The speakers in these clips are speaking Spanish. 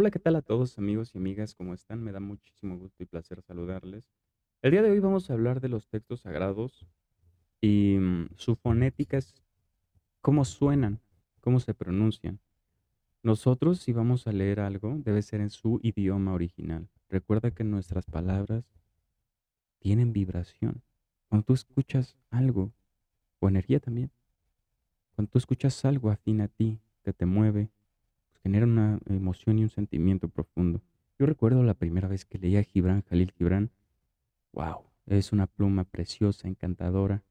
Hola, ¿qué tal a todos amigos y amigas? ¿Cómo están? Me da muchísimo gusto y placer saludarles. El día de hoy vamos a hablar de los textos sagrados y mm, su fonética cómo suenan, cómo se pronuncian. Nosotros, si vamos a leer algo, debe ser en su idioma original. Recuerda que nuestras palabras tienen vibración. Cuando tú escuchas algo, o energía también, cuando tú escuchas algo afín a ti, que te mueve, genera una emoción y un sentimiento profundo. Yo recuerdo la primera vez que leía a Gibran, Jalil Gibran, wow, es una pluma preciosa, encantadora.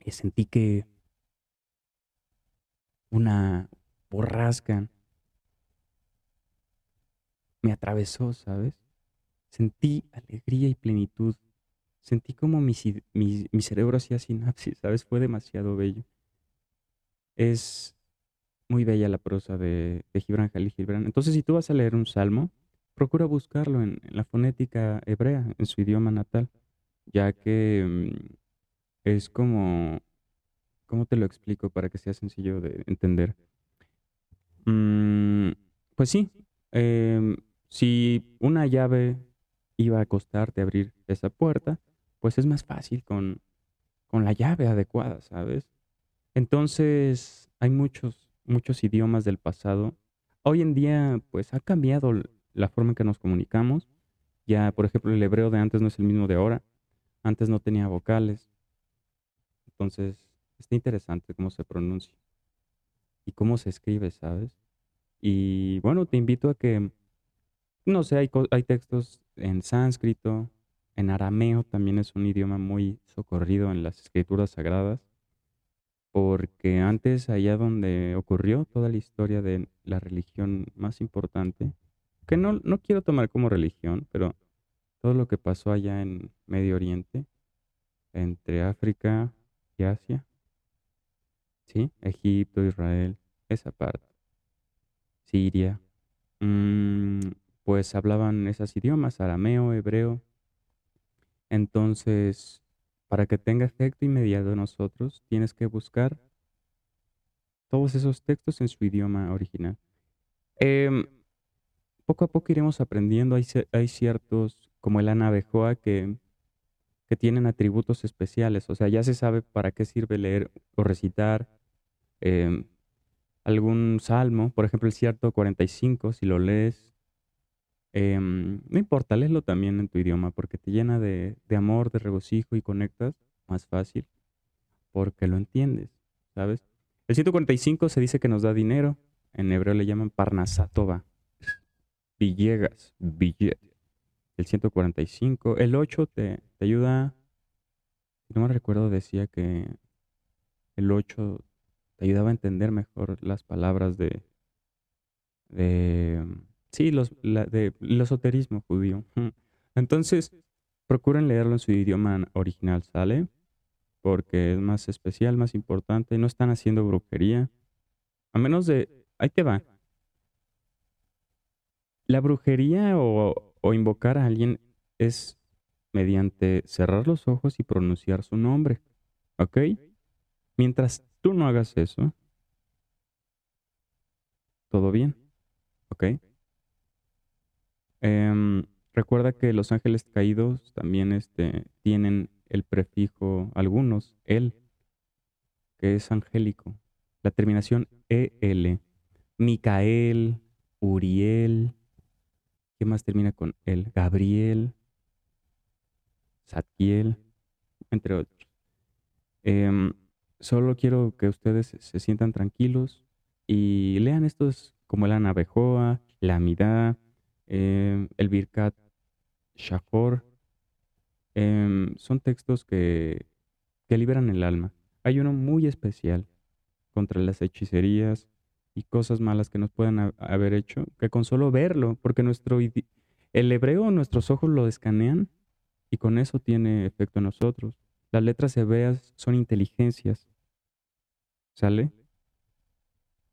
Y sentí que una borrasca me atravesó, ¿sabes? Sentí alegría y plenitud. Sentí como mi, mi cerebro hacía sinapsis, ¿sabes? Fue demasiado bello. Es muy bella la prosa de, de Gibran Jalil Gibran. Entonces, si tú vas a leer un salmo, procura buscarlo en, la fonética hebrea, en su idioma natal, ya que mm, es como, ¿cómo te lo explico para que sea sencillo de entender? Mm, pues sí, em, si una llave iba a costarte abrir esa puerta, pues es más fácil con, con la llave adecuada, ¿sabes? Entonces, hay muchos muchos idiomas del pasado. Hoy en día, pues ha cambiado la forma en que nos comunicamos. Ya, por ejemplo, el hebreo de antes no es el mismo de ahora. Antes no tenía vocales. Entonces, está interesante cómo se pronuncia y cómo se escribe, ¿sabes? Y bueno, te invito a que, no sé, hay, hay textos en sánscrito, en arameo también es un idioma muy socorrido en las escrituras sagradas porque antes allá donde ocurrió toda la historia de la religión más importante, que no, no quiero tomar como religión, pero todo lo que pasó allá en Medio Oriente, entre África y Asia, ¿sí? Egipto, Israel, esa parte, Siria, mm, pues hablaban esos idiomas, arameo, hebreo. Entonces, para que tenga efecto inmediato en nosotros, tienes que buscar todos esos textos en su idioma original. Em, poco a poco iremos aprendiendo. Hay, ciertos, como el anabejoa, que, que tienen atributos especiales. O sea, ya se sabe para qué sirve leer o recitar em, algún salmo. Por ejemplo, el cierto 45, si lo lees Em, no importa, léelo también en tu idioma porque te llena de, de amor, de regocijo y conectas más fácil porque lo entiendes, ¿sabes? El 145 se dice que nos da dinero. En hebreo le llaman parnasatova. Villegas, billet. El 145. El 8 te, te ayuda. No me recuerdo, decía que el 8 te ayudaba a entender mejor las palabras de, de Sí, los, de, el esoterismo judío. Entonces, procuren leerlo en su idioma original, ¿sale? Porque es más especial, más importante. No están haciendo brujería. A menos de... Ahí te va. La brujería o invocar a alguien es mediante cerrar los ojos y pronunciar su nombre. ¿Ok? Mientras tú no hagas eso, todo bien. ¿Ok? Em, recuerda que los ángeles caídos también este, tienen el prefijo, algunos, él, que es angélico. La terminación EL. Micael, Uriel. ¿Qué más termina con él? Gabriel, Zadkiel, entre otros. Em, solo quiero que ustedes se sientan tranquilos y lean estos como la Navejoa, la Amidad, Em, el Birkat Shahor. Em, son textos que, que liberan el alma. Hay uno muy especial contra las hechicerías y cosas malas que nos puedan haber hecho, que con solo verlo, porque nuestro el hebreo, nuestros ojos lo escanean y con eso tiene efecto en nosotros. Las letras hebreas son inteligencias. ¿Sale?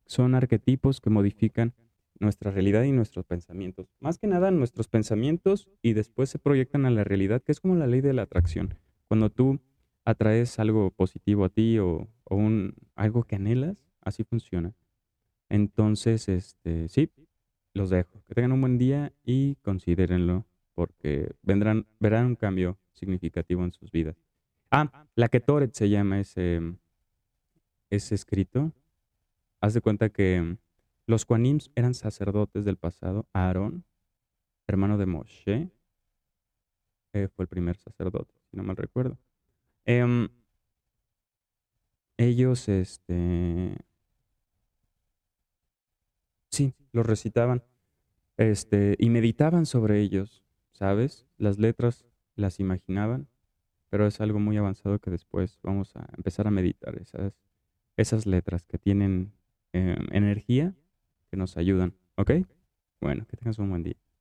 Son arquetipos que modifican nuestra realidad y nuestros pensamientos. Más que nada nuestros pensamientos y después se proyectan a la realidad, que es como la ley de la atracción. Cuando tú atraes algo positivo a ti o, un, algo que anhelas, así funciona. Entonces, este, sí, los dejo. Que tengan un buen día y considérenlo porque vendrán, verán un cambio significativo en sus vidas. Ah, la Ketoret se llama ese, ese escrito. Haz de cuenta que los Quanims eran sacerdotes del pasado. Aarón, hermano de Moshe, eh, fue el primer sacerdote, si no mal recuerdo. Em, ellos, este, sí, los recitaban, este, y meditaban sobre ellos, ¿sabes? Las letras las imaginaban, pero es algo muy avanzado que después vamos a empezar a meditar esas, esas letras que tienen em, energía que nos ayudan, ¿ok? Bueno, que tengas un buen día.